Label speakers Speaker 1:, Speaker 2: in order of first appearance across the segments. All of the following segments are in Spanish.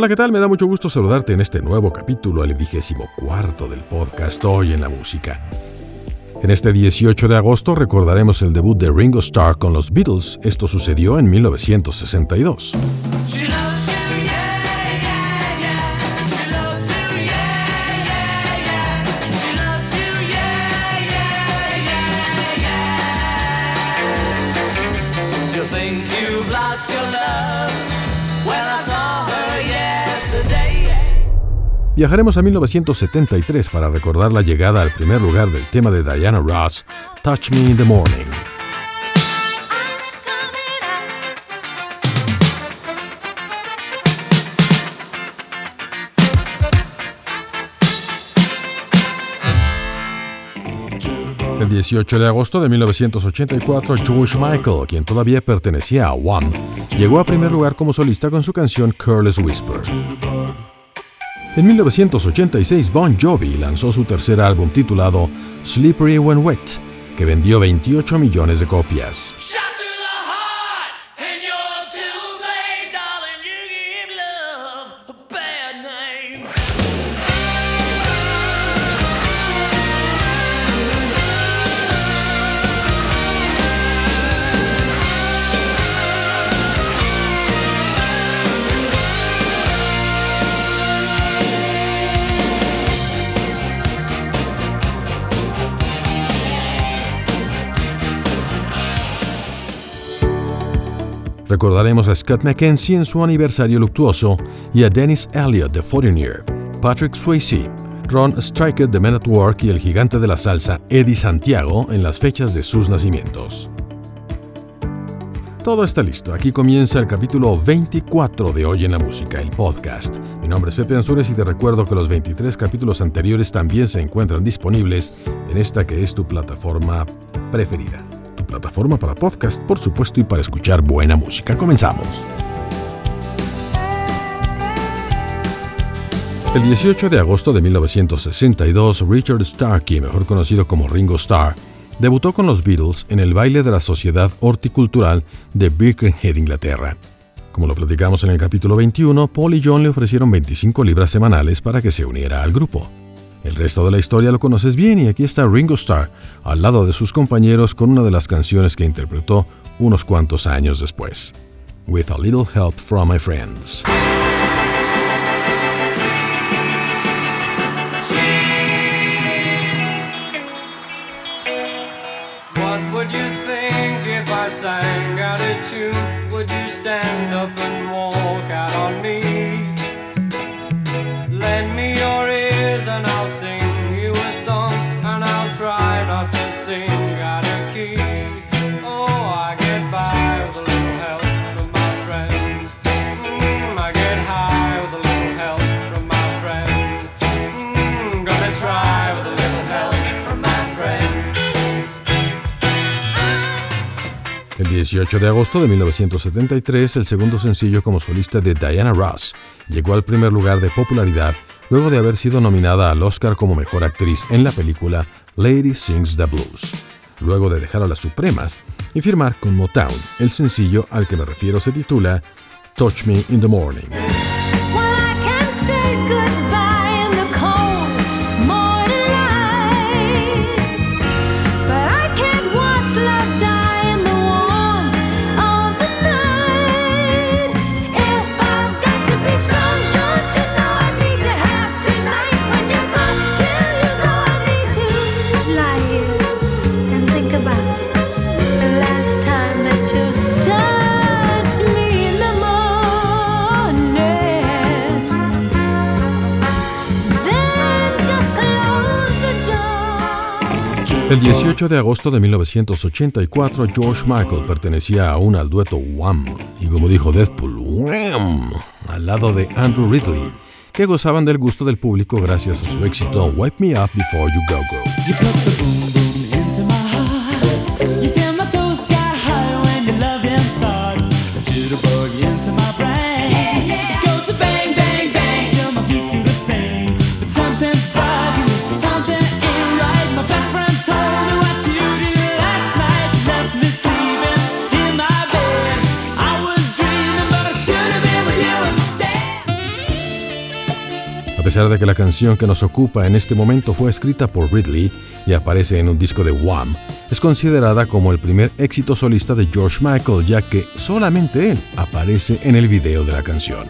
Speaker 1: Hola, ¿qué tal? Me da mucho gusto saludarte en este nuevo capítulo, el vigésimo cuarto del podcast Hoy en la Música. En este 18 de agosto recordaremos el debut de Ringo Starr con los Beatles. Esto sucedió en 1962. Viajaremos a 1973 para recordar la llegada al primer lugar del tema de Diana Ross, Touch Me in the Morning. El 18 de agosto de 1984, George Michael, quien todavía pertenecía a Wham, llegó a primer lugar como solista con su canción Careless Whisper. En 1986, Bon Jovi lanzó su tercer álbum titulado Slippery When Wet, que vendió 28 millones de copias. Recordaremos a Scott McKenzie en su aniversario luctuoso y a Dennis Elliott de Foreigner, Patrick Swayze, Ron Stryker de Men at Work y el gigante de la salsa Eddie Santiago en las fechas de sus nacimientos. Todo está listo. Aquí comienza el capítulo 24 de Hoy en la Música, el podcast. Mi nombre es Pepe Ansures y te recuerdo que los 23 capítulos anteriores también se encuentran disponibles en esta que es tu plataforma preferida plataforma para podcast, por supuesto, y para escuchar buena música. Comenzamos. El 18 de agosto de 1962, Richard Starkey, mejor conocido como Ringo Starr, debutó con los Beatles en el baile de la Sociedad Horticultural de Birkenhead, Inglaterra. Como lo platicamos en el capítulo 21, Paul y John le ofrecieron 25 libras semanales para que se uniera al grupo. El resto de la historia lo conoces bien y aquí está Ringo Starr al lado de sus compañeros con una de las canciones que interpretó unos cuantos años después, With a Little Help from My Friends. El 18 de agosto de 1973, el segundo sencillo como solista de Diana Ross llegó al primer lugar de popularidad luego de haber sido nominada al Oscar como mejor actriz en la película Lady Sings the Blues, luego de dejar a las Supremas y firmar con Motown. El sencillo al que me refiero se titula Touch Me in the Morning. El 18 de agosto de 1984, George Michael pertenecía aún al dueto Wham, y como dijo Deadpool, Wham, al lado de Andrew Ridley, que gozaban del gusto del público gracias a su éxito Wipe Me Up Before You Go Go. Pesar de que la canción que nos ocupa en este momento fue escrita por Ridley y aparece en un disco de Wham, es considerada como el primer éxito solista de George Michael, ya que solamente él aparece en el video de la canción.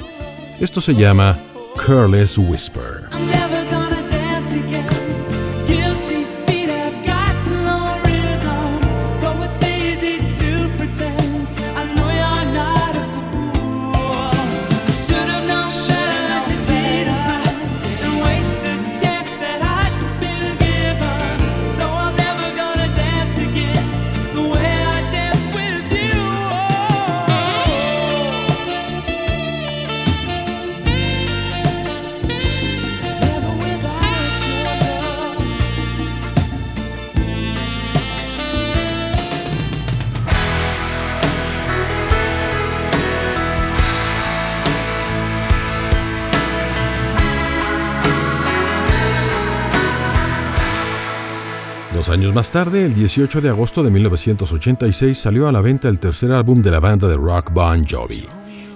Speaker 1: Esto se llama Careless Whisper. Años más tarde, el 18 de agosto de 1986, salió a la venta el tercer álbum de la banda de rock Bon Jovi.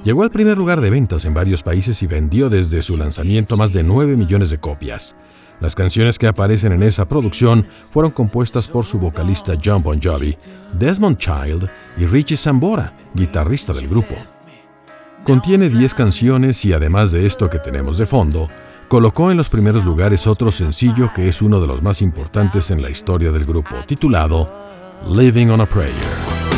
Speaker 1: Llegó al primer lugar de ventas en varios países y vendió desde su lanzamiento más de 9 millones de copias. Las canciones que aparecen en esa producción fueron compuestas por su vocalista John Bon Jovi, Desmond Child y Richie Sambora, guitarrista del grupo. Contiene 10 canciones y además de esto que tenemos de fondo, colocó en los primeros lugares otro sencillo que es uno de los más importantes en la historia del grupo, titulado Living on a Prayer.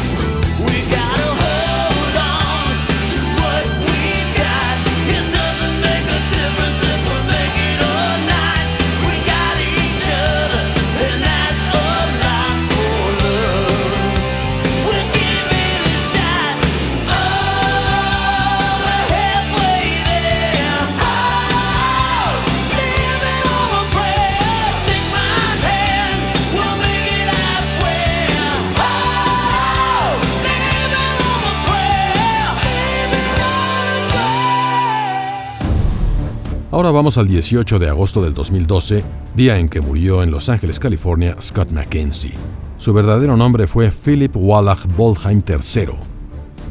Speaker 1: Ahora vamos al 18 de agosto del 2012, día en que murió en Los Ángeles, California, Scott McKenzie. Su verdadero nombre fue Philip Wallach Boldheim III.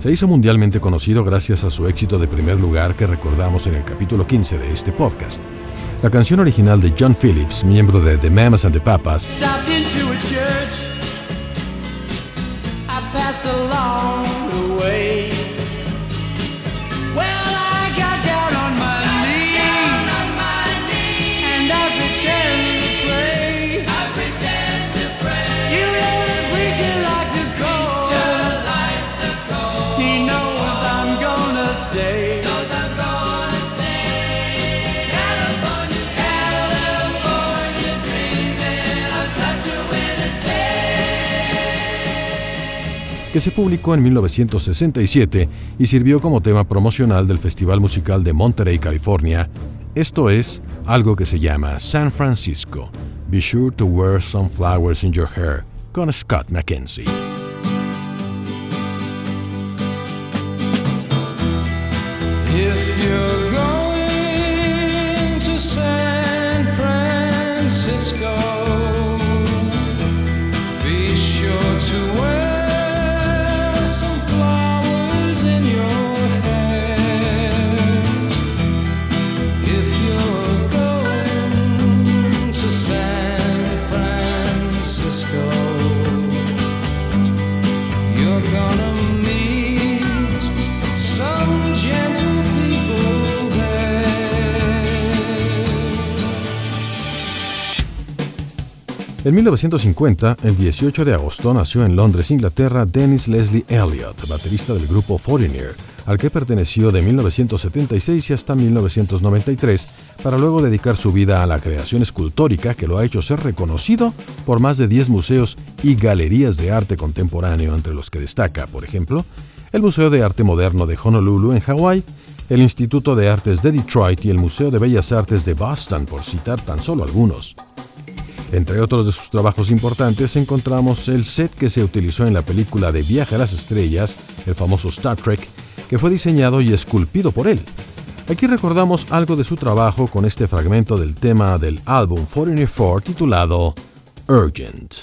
Speaker 1: Se hizo mundialmente conocido gracias a su éxito de primer lugar que recordamos en el capítulo 15 de este podcast. La canción original de John Phillips, miembro de The Mamas and the Papas, que se publicó en 1967 y sirvió como tema promocional del Festival Musical de Monterey, California. Esto es algo que se llama San Francisco. Be sure to wear some flowers in your hair con Scott McKenzie. En 1950, el 18 de agosto, nació en Londres, Inglaterra, Dennis Leslie Elliott, baterista del grupo Foreigner, al que perteneció de 1976 y hasta 1993, para luego dedicar su vida a la creación escultórica que lo ha hecho ser reconocido por más de 10 museos y galerías de arte contemporáneo, entre los que destaca, por ejemplo, el Museo de Arte Moderno de Honolulu en Hawái, el Instituto de Artes de Detroit y el Museo de Bellas Artes de Boston, por citar tan solo algunos. Entre otros de sus trabajos importantes encontramos el set que se utilizó en la película de Viaje a las Estrellas, el famoso Star Trek, que fue diseñado y esculpido por él. Aquí recordamos algo de su trabajo con este fragmento del tema del álbum 44 titulado Urgent.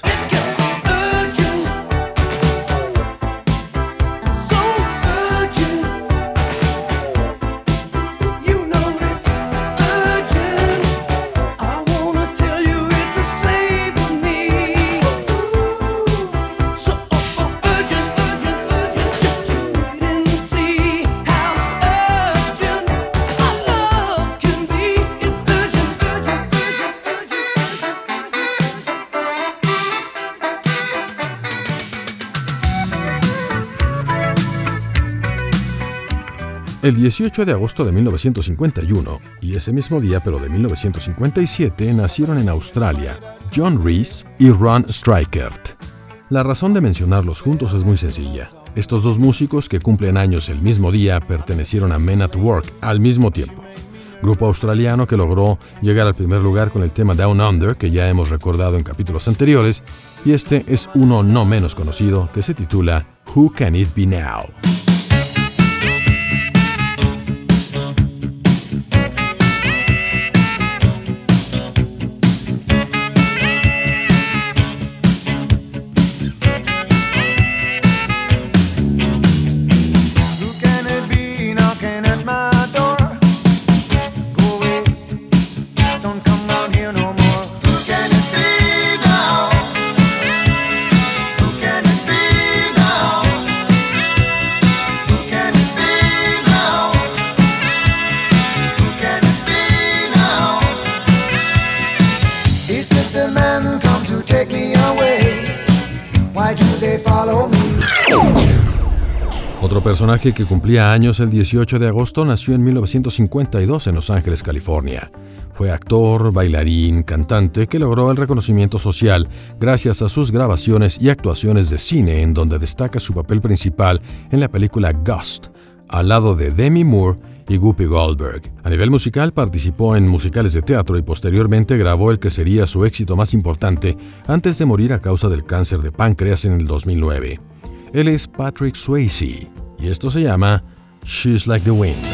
Speaker 1: El 18 de agosto de 1951, y ese mismo día pero de 1957, nacieron en Australia John Reese y Ron Strikert. La razón de mencionarlos juntos es muy sencilla. Estos dos músicos que cumplen años el mismo día pertenecieron a Men at Work al mismo tiempo. Grupo australiano que logró llegar al primer lugar con el tema Down Under, que ya hemos recordado en capítulos anteriores, y este es uno no menos conocido que se titula Who Can It Be Now? Que cumplía años el 18 de agosto nació en 1952 en Los Ángeles, California. Fue actor, bailarín, cantante que logró el reconocimiento social gracias a sus grabaciones y actuaciones de cine en donde destaca su papel principal en la película Ghost, al lado de Demi Moore y Guppy Goldberg. A nivel musical participó en musicales de teatro y posteriormente grabó el que sería su éxito más importante antes de morir a causa del cáncer de páncreas en el 2009. Él es Patrick Swayze y esto se llama She's Like the Wind.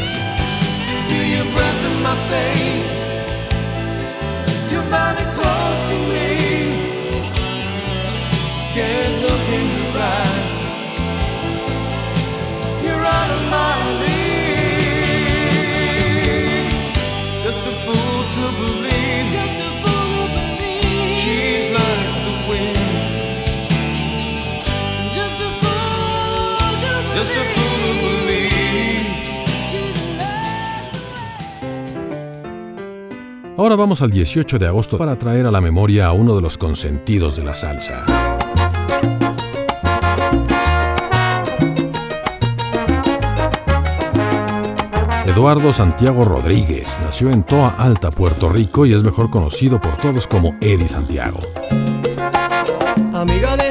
Speaker 1: Ahora vamos al 18 de agosto para traer a la memoria a uno de los consentidos de la salsa. Eduardo Santiago Rodríguez nació en Toa Alta, Puerto Rico y es mejor conocido por todos como Eddie Santiago.
Speaker 2: Amiga, déjame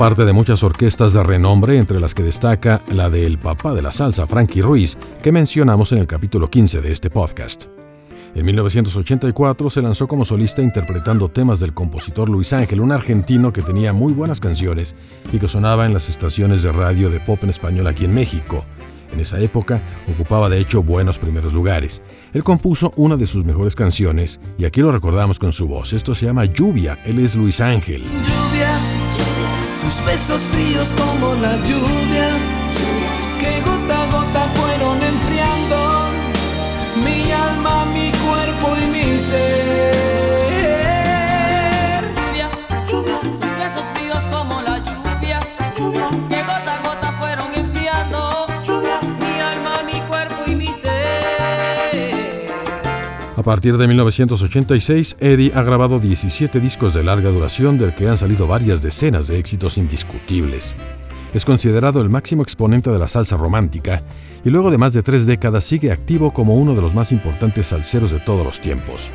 Speaker 1: parte de muchas orquestas de renombre, entre las que destaca la del papá de la salsa, Frankie Ruiz, que mencionamos en el capítulo 15 de este podcast. En 1984 se lanzó como solista interpretando temas del compositor Luis Ángel, un argentino que tenía muy buenas canciones y que sonaba en las estaciones de radio de pop en español aquí en México. En esa época ocupaba de hecho buenos primeros lugares. Él compuso una de sus mejores canciones y aquí lo recordamos con su voz. Esto se llama Lluvia. Él es Luis Ángel.
Speaker 3: Lluvia, tus besos fríos como la
Speaker 2: lluvia, que gota a gota fueron enfriando mi alma, mi cuerpo y mi ser.
Speaker 1: A partir de 1986, Eddie ha grabado 17 discos de larga duración del que han salido varias decenas de éxitos indiscutibles. Es considerado el máximo exponente de la salsa romántica y luego de más de tres décadas sigue activo como uno de los más importantes salseros de todos los tiempos.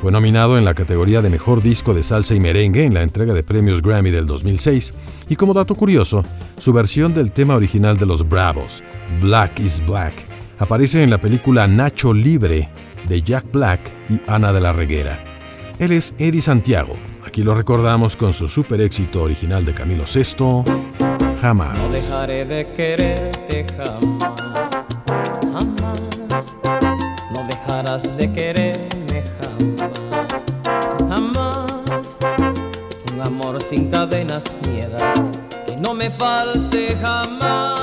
Speaker 1: Fue nominado en la categoría de Mejor Disco de Salsa y Merengue en la entrega de premios Grammy del 2006 y como dato curioso, su versión del tema original de los Bravos, Black is Black, aparece en la película Nacho Libre de Jack Black y Ana de la Reguera. Él es Eddie Santiago. Aquí lo recordamos con su super éxito original de Camilo VI, Jamás.
Speaker 2: No dejaré de quererte jamás, jamás. No dejarás de quererme jamás, jamás. Un amor sin cadenas, piedad, que no me falte jamás.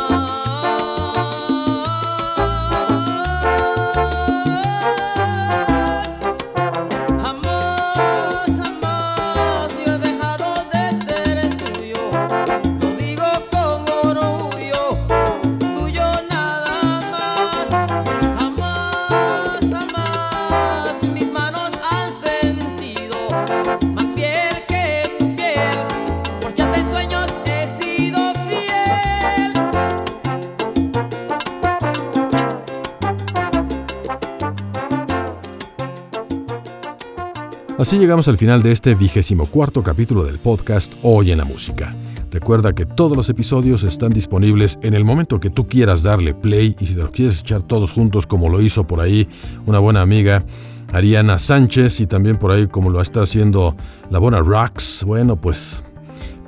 Speaker 1: Así llegamos al final de este vigésimo cuarto capítulo del podcast Hoy en la Música. Recuerda que todos los episodios están disponibles en el momento que tú quieras darle play y si te lo quieres echar todos juntos como lo hizo por ahí una buena amiga Ariana Sánchez y también por ahí como lo está haciendo la buena Rox, bueno pues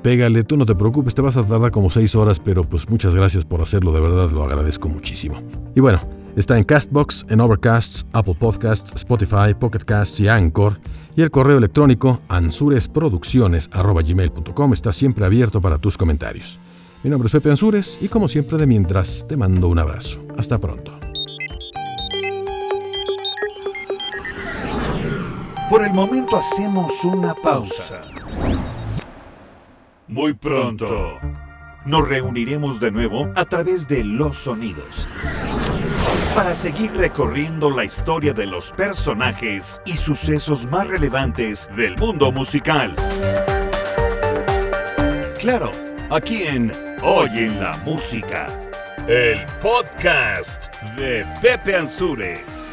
Speaker 1: pégale, tú no te preocupes, te vas a tardar como seis horas, pero pues muchas gracias por hacerlo, de verdad lo agradezco muchísimo. Y bueno, Está en Castbox, en Overcast, Apple Podcasts, Spotify, Pocket Casts y Anchor. Y el correo electrónico ansuresproducciones.gmail.com está siempre abierto para tus comentarios. Mi nombre es Pepe Ansures y como siempre de mientras te mando un abrazo. Hasta pronto.
Speaker 4: Por el momento hacemos una pausa. Muy pronto nos reuniremos de nuevo a través de los sonidos para seguir recorriendo la historia de los personajes y sucesos más relevantes del mundo musical. Claro, aquí en Hoy en la Música, el podcast de Pepe Ansures.